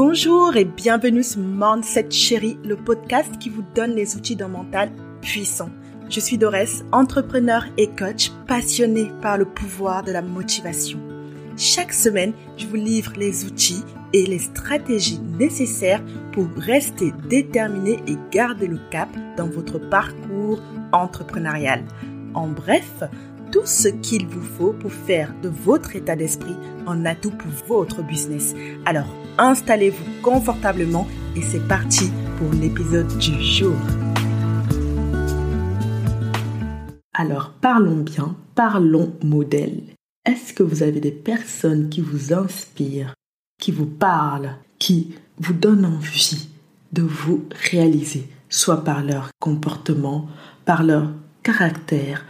Bonjour et bienvenue sur Mindset Chérie, le podcast qui vous donne les outils d'un mental puissant. Je suis Dorès, entrepreneur et coach passionné par le pouvoir de la motivation. Chaque semaine, je vous livre les outils et les stratégies nécessaires pour rester déterminé et garder le cap dans votre parcours entrepreneurial. En bref, tout ce qu'il vous faut pour faire de votre état d'esprit un atout pour votre business. Alors, installez-vous confortablement et c'est parti pour l'épisode du jour. Alors, parlons bien, parlons modèle. Est-ce que vous avez des personnes qui vous inspirent, qui vous parlent, qui vous donnent envie de vous réaliser, soit par leur comportement, par leur caractère,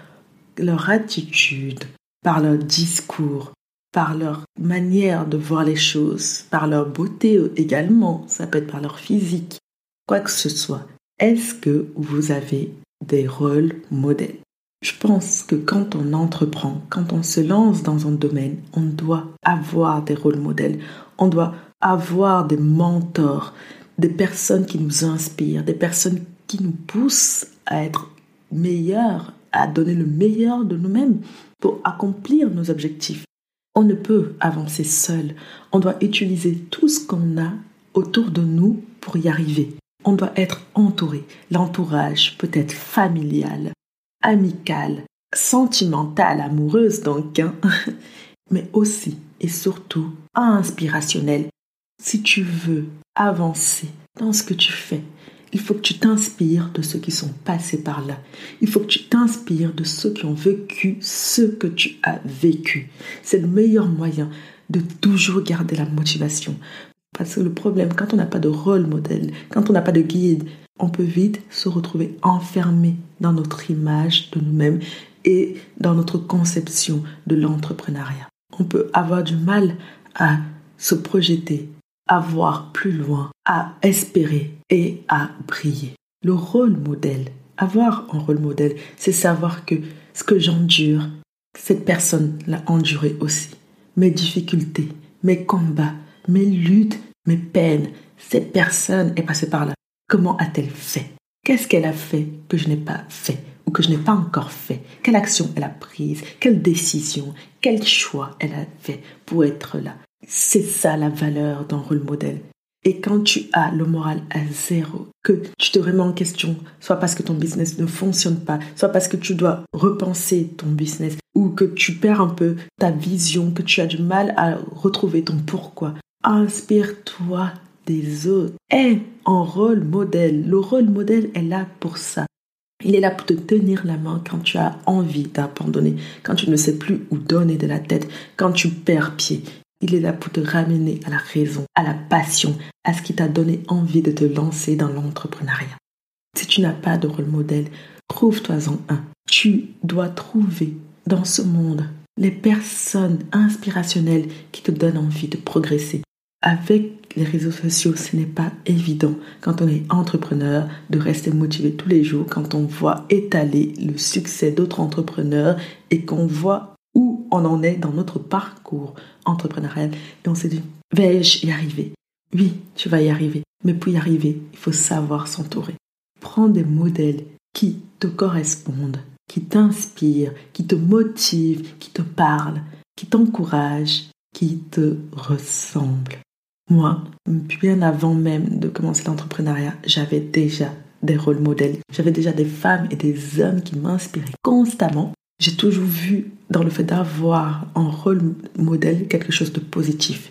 leur attitude, par leur discours, par leur manière de voir les choses, par leur beauté également, ça peut être par leur physique, quoi que ce soit. Est-ce que vous avez des rôles modèles? Je pense que quand on entreprend, quand on se lance dans un domaine, on doit avoir des rôles modèles, on doit avoir des mentors, des personnes qui nous inspirent, des personnes qui nous poussent à être meilleurs à donner le meilleur de nous-mêmes pour accomplir nos objectifs. On ne peut avancer seul. On doit utiliser tout ce qu'on a autour de nous pour y arriver. On doit être entouré. L'entourage peut être familial, amical, sentimental, amoureuse donc, hein. mais aussi et surtout inspirationnel. Si tu veux avancer dans ce que tu fais, il faut que tu t'inspires de ceux qui sont passés par là. Il faut que tu t'inspires de ceux qui ont vécu ce que tu as vécu. C'est le meilleur moyen de toujours garder la motivation. Parce que le problème, quand on n'a pas de rôle modèle, quand on n'a pas de guide, on peut vite se retrouver enfermé dans notre image de nous-mêmes et dans notre conception de l'entrepreneuriat. On peut avoir du mal à se projeter, à voir plus loin, à espérer et à briller. Le rôle modèle, avoir un rôle modèle, c'est savoir que ce que j'endure, cette personne l'a enduré aussi. Mes difficultés, mes combats, mes luttes, mes peines, cette personne est passée par là. Comment a-t-elle fait? Qu'est-ce qu'elle a fait que je n'ai pas fait ou que je n'ai pas encore fait? Quelle action elle a prise? Quelle décision? Quel choix elle a fait pour être là? C'est ça la valeur d'un rôle modèle. Et quand tu as le moral à zéro, que tu te remets en question, soit parce que ton business ne fonctionne pas, soit parce que tu dois repenser ton business, ou que tu perds un peu ta vision, que tu as du mal à retrouver ton pourquoi, inspire-toi des autres. Aie un rôle modèle. Le rôle modèle est là pour ça. Il est là pour te tenir la main quand tu as envie d'abandonner, quand tu ne sais plus où donner de la tête, quand tu perds pied. Il est là pour te ramener à la raison, à la passion, à ce qui t'a donné envie de te lancer dans l'entrepreneuriat. Si tu n'as pas de rôle modèle, trouve-toi-en un. Tu dois trouver dans ce monde les personnes inspirationnelles qui te donnent envie de progresser. Avec les réseaux sociaux, ce n'est pas évident quand on est entrepreneur de rester motivé tous les jours quand on voit étaler le succès d'autres entrepreneurs et qu'on voit où on en est dans notre parcours entrepreneurial et on s'est dit, vais-je y arriver? Oui, tu vas y arriver. Mais pour y arriver, il faut savoir s'entourer. Prends des modèles qui te correspondent, qui t'inspirent, qui te motivent, qui te parlent, qui t'encouragent, qui te ressemblent. Moi, bien avant même de commencer l'entrepreneuriat, j'avais déjà des rôles modèles. J'avais déjà des femmes et des hommes qui m'inspiraient constamment j'ai toujours vu dans le fait d'avoir un rôle modèle quelque chose de positif.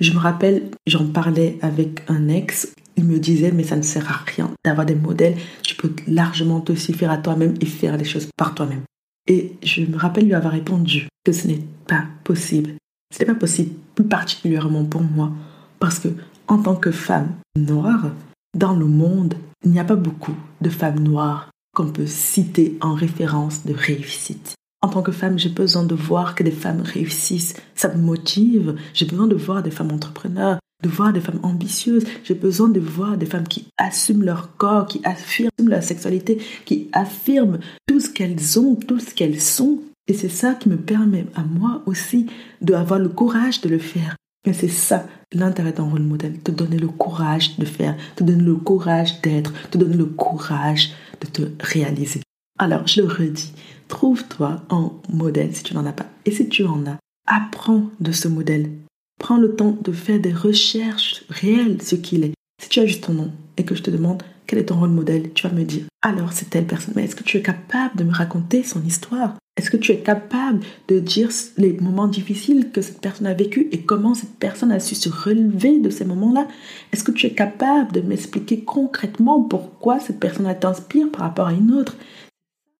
Je me rappelle, j'en parlais avec un ex, il me disait mais ça ne sert à rien d'avoir des modèles, tu peux largement te suffire à toi-même et faire les choses par toi-même. Et je me rappelle lui avoir répondu que ce n'est pas possible. Ce n'est pas possible, plus particulièrement pour moi, parce que en tant que femme noire, dans le monde, il n'y a pas beaucoup de femmes noires qu'on peut citer en référence de réussite. En tant que femme, j'ai besoin de voir que des femmes réussissent. Ça me motive. J'ai besoin de voir des femmes entrepreneurs, de voir des femmes ambitieuses. J'ai besoin de voir des femmes qui assument leur corps, qui affirment leur sexualité, qui affirment tout ce qu'elles ont, tout ce qu'elles sont. Et c'est ça qui me permet à moi aussi d'avoir le courage de le faire. Et c'est ça l'intérêt d'un rôle modèle, te donner le courage de faire, te donner le courage d'être, te donner le courage de te réaliser. Alors, je le redis, trouve-toi un modèle si tu n'en as pas. Et si tu en as, apprends de ce modèle. Prends le temps de faire des recherches réelles, ce qu'il est. Si tu as juste ton nom et que je te demande quel est ton rôle modèle, tu vas me dire, alors c'est telle personne, mais est-ce que tu es capable de me raconter son histoire? Est-ce que tu es capable de dire les moments difficiles que cette personne a vécu et comment cette personne a su se relever de ces moments-là? Est-ce que tu es capable de m'expliquer concrètement pourquoi cette personne t'inspire par rapport à une autre?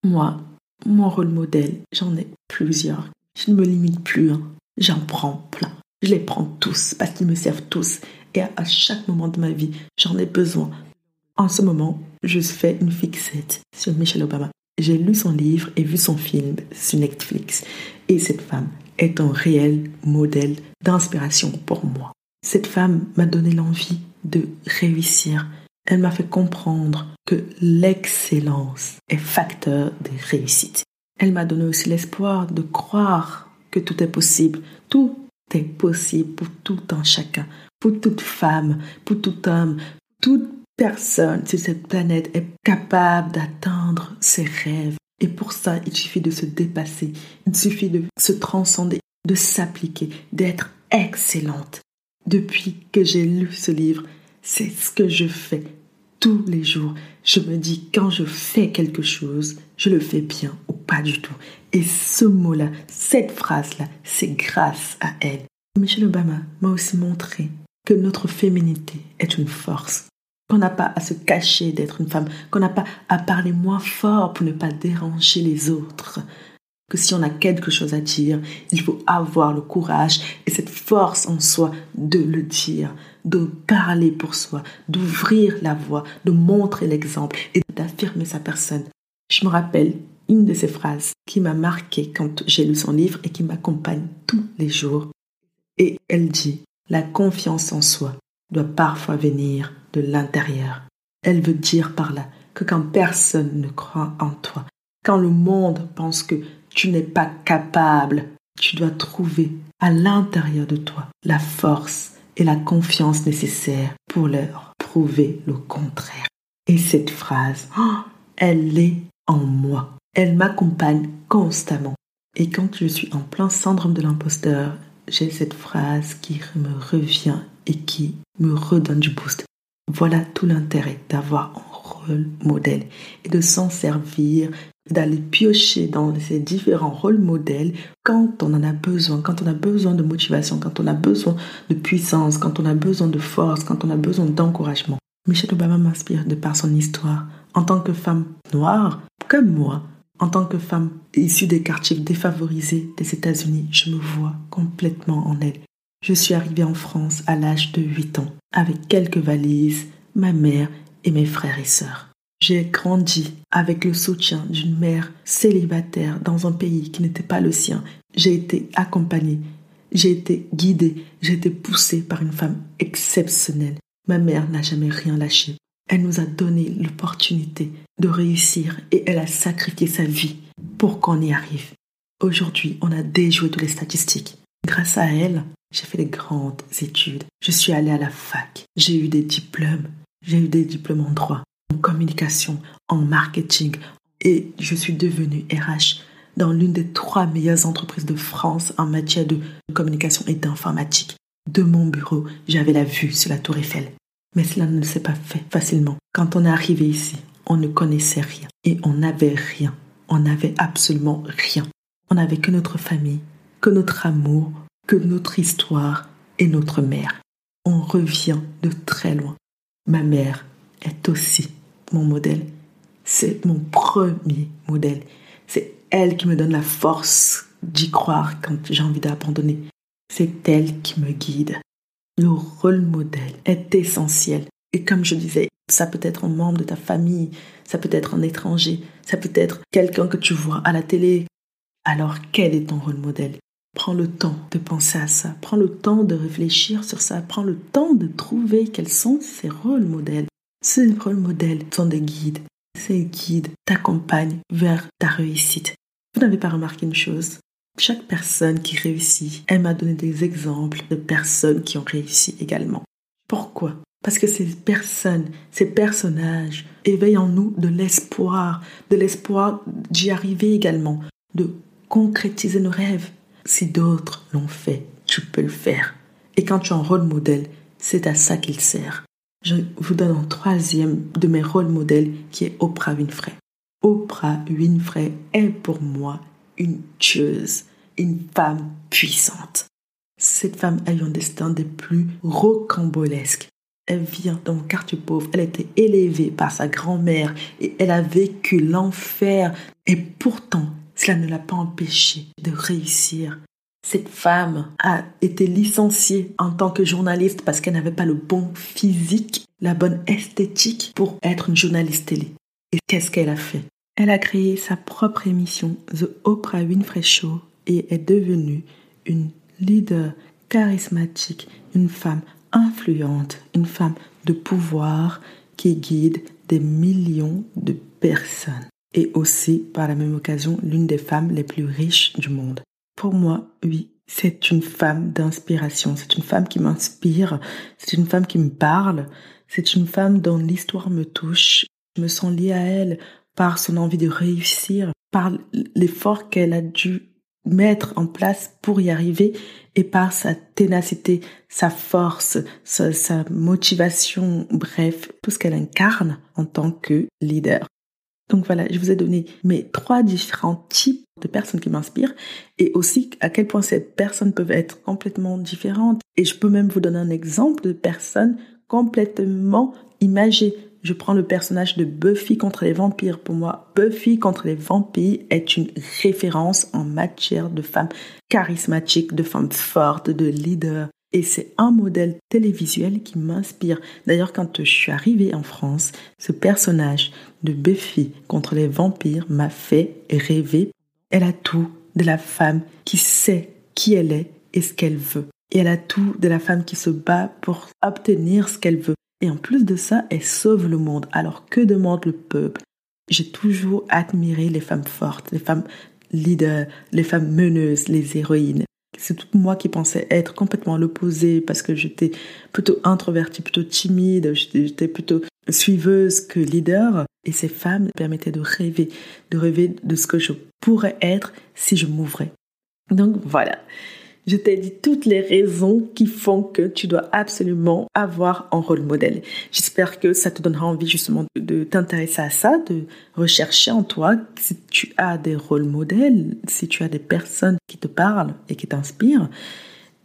Moi, mon rôle modèle, j'en ai plusieurs. Je ne me limite plus, hein. j'en prends plein. Je les prends tous parce qu'ils me servent tous. Et à chaque moment de ma vie, j'en ai besoin en ce moment, je fais une fixette sur Michelle Obama. J'ai lu son livre et vu son film sur Netflix. Et cette femme est un réel modèle d'inspiration pour moi. Cette femme m'a donné l'envie de réussir. Elle m'a fait comprendre que l'excellence est facteur de réussite. Elle m'a donné aussi l'espoir de croire que tout est possible. Tout est possible pour tout un chacun, pour toute femme, pour tout homme, toute Personne sur cette planète est capable d'atteindre ses rêves. Et pour ça, il suffit de se dépasser, il suffit de se transcender, de s'appliquer, d'être excellente. Depuis que j'ai lu ce livre, c'est ce que je fais tous les jours. Je me dis quand je fais quelque chose, je le fais bien ou pas du tout. Et ce mot-là, cette phrase-là, c'est grâce à elle. Michelle Obama m'a aussi montré que notre féminité est une force qu'on n'a pas à se cacher d'être une femme, qu'on n'a pas à parler moins fort pour ne pas déranger les autres. Que si on a quelque chose à dire, il faut avoir le courage et cette force en soi de le dire, de parler pour soi, d'ouvrir la voix, de montrer l'exemple et d'affirmer sa personne. Je me rappelle une de ces phrases qui m'a marqué quand j'ai lu son livre et qui m'accompagne tous les jours. Et elle dit, la confiance en soi doit parfois venir de l'intérieur. Elle veut dire par là que quand personne ne croit en toi, quand le monde pense que tu n'es pas capable, tu dois trouver à l'intérieur de toi la force et la confiance nécessaires pour leur prouver le contraire. Et cette phrase, oh, elle est en moi. Elle m'accompagne constamment. Et quand je suis en plein syndrome de l'imposteur, j'ai cette phrase qui me revient et qui me redonne du boost. Voilà tout l'intérêt d'avoir un rôle modèle et de s'en servir, d'aller piocher dans ces différents rôles modèles quand on en a besoin, quand on a besoin de motivation, quand on a besoin de puissance, quand on a besoin de force, quand on a besoin d'encouragement. Michelle Obama m'inspire de par son histoire. En tant que femme noire, comme moi, en tant que femme issue des quartiers défavorisés des États-Unis, je me vois complètement en elle. Je suis arrivée en France à l'âge de 8 ans, avec quelques valises, ma mère et mes frères et sœurs. J'ai grandi avec le soutien d'une mère célibataire dans un pays qui n'était pas le sien. J'ai été accompagnée, j'ai été guidée, j'ai été poussée par une femme exceptionnelle. Ma mère n'a jamais rien lâché. Elle nous a donné l'opportunité de réussir et elle a sacrifié sa vie pour qu'on y arrive. Aujourd'hui, on a déjoué toutes les statistiques. Grâce à elle, j'ai fait des grandes études. Je suis allée à la fac. J'ai eu des diplômes. J'ai eu des diplômes en droit, en communication, en marketing. Et je suis devenue RH dans l'une des trois meilleures entreprises de France en matière de communication et d'informatique. De mon bureau, j'avais la vue sur la tour Eiffel. Mais cela ne s'est pas fait facilement. Quand on est arrivé ici, on ne connaissait rien. Et on n'avait rien. On n'avait absolument rien. On n'avait que notre famille, que notre amour, que notre histoire et notre mère. On revient de très loin. Ma mère est aussi mon modèle. C'est mon premier modèle. C'est elle qui me donne la force d'y croire quand j'ai envie d'abandonner. C'est elle qui me guide. Le rôle modèle est essentiel. Et comme je disais, ça peut être un membre de ta famille, ça peut être un étranger, ça peut être quelqu'un que tu vois à la télé. Alors quel est ton rôle modèle? Prends le temps de penser à ça, prends le temps de réfléchir sur ça, prends le temps de trouver quels sont ces rôles modèles. Ces rôles modèles sont des guides. Ces guides t'accompagnent vers ta réussite. Vous n'avez pas remarqué une chose? Chaque personne qui réussit, elle m'a donné des exemples de personnes qui ont réussi également. Pourquoi? Parce que ces personnes, ces personnages éveillent en nous de l'espoir, de l'espoir d'y arriver également, de concrétiser nos rêves. Si d'autres l'ont fait, tu peux le faire. Et quand tu es un rôle modèle, c'est à ça qu'il sert. Je vous donne un troisième de mes rôles modèles qui est Oprah Winfrey. Oprah Winfrey est pour moi une tueuse, une femme puissante. Cette femme a eu un destin des plus rocambolesques. Elle vient d'un quartier pauvre, elle a été élevée par sa grand-mère et elle a vécu l'enfer. Et pourtant, cela ne l'a pas empêchée de réussir. Cette femme a été licenciée en tant que journaliste parce qu'elle n'avait pas le bon physique, la bonne esthétique pour être une journaliste télé. Et qu'est-ce qu'elle a fait? Elle a créé sa propre émission, The Oprah Winfrey Show, et est devenue une leader charismatique, une femme influente, une femme de pouvoir qui guide des millions de personnes et aussi par la même occasion l'une des femmes les plus riches du monde. Pour moi, oui, c'est une femme d'inspiration, c'est une femme qui m'inspire, c'est une femme qui me parle, c'est une femme dont l'histoire me touche, je me sens liée à elle par son envie de réussir, par l'effort qu'elle a dû mettre en place pour y arriver et par sa ténacité, sa force, sa, motivation, bref, tout ce qu'elle incarne en tant que leader. Donc voilà, je vous ai donné mes trois différents types de personnes qui m'inspirent et aussi à quel point ces personnes peuvent être complètement différentes. Et je peux même vous donner un exemple de personnes complètement imagées. Je prends le personnage de Buffy contre les vampires. Pour moi, Buffy contre les vampires est une référence en matière de femmes charismatiques, de femmes fortes, de leaders. Et c'est un modèle télévisuel qui m'inspire. D'ailleurs, quand je suis arrivée en France, ce personnage de Buffy contre les vampires m'a fait rêver. Elle a tout de la femme qui sait qui elle est et ce qu'elle veut. Et elle a tout de la femme qui se bat pour obtenir ce qu'elle veut. Et en plus de ça, elle sauve le monde. Alors que demande le peuple? J'ai toujours admiré les femmes fortes, les femmes leaders, les femmes meneuses, les héroïnes. C'est tout moi qui pensais être complètement l'opposé parce que j'étais plutôt introvertie, plutôt timide, j'étais plutôt suiveuse que leader. Et ces femmes permettaient de rêver, de rêver de ce que je pourrais être si je m'ouvrais. Donc voilà. Je t'ai dit toutes les raisons qui font que tu dois absolument avoir un rôle modèle. J'espère que ça te donnera envie justement de, t'intéresser à ça, de rechercher en toi si tu as des rôles modèles, si tu as des personnes qui te parlent et qui t'inspirent.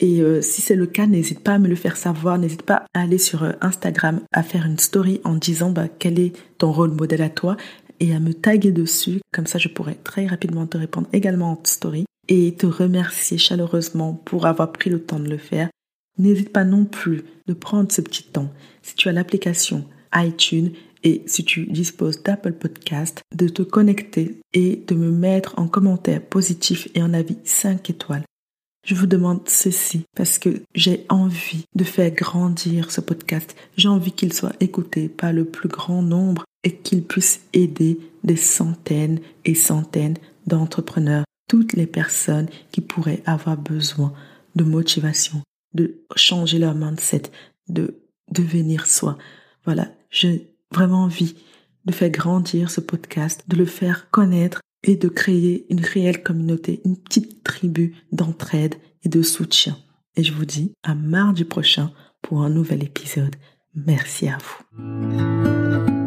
Et euh, si c'est le cas, n'hésite pas à me le faire savoir. N'hésite pas à aller sur euh, Instagram, à faire une story en disant bah, quel est ton rôle modèle à toi et à me taguer dessus. Comme ça, je pourrai très rapidement te répondre également en story et te remercier chaleureusement pour avoir pris le temps de le faire. N'hésite pas non plus de prendre ce petit temps, si tu as l'application iTunes et si tu disposes d'Apple Podcast, de te connecter et de me mettre en commentaire positif et en avis 5 étoiles. Je vous demande ceci parce que j'ai envie de faire grandir ce podcast. J'ai envie qu'il soit écouté par le plus grand nombre et qu'il puisse aider des centaines et centaines d'entrepreneurs toutes les personnes qui pourraient avoir besoin de motivation, de changer leur mindset, de devenir soi. Voilà, j'ai vraiment envie de faire grandir ce podcast, de le faire connaître et de créer une réelle communauté, une petite tribu d'entraide et de soutien. Et je vous dis à mardi prochain pour un nouvel épisode. Merci à vous.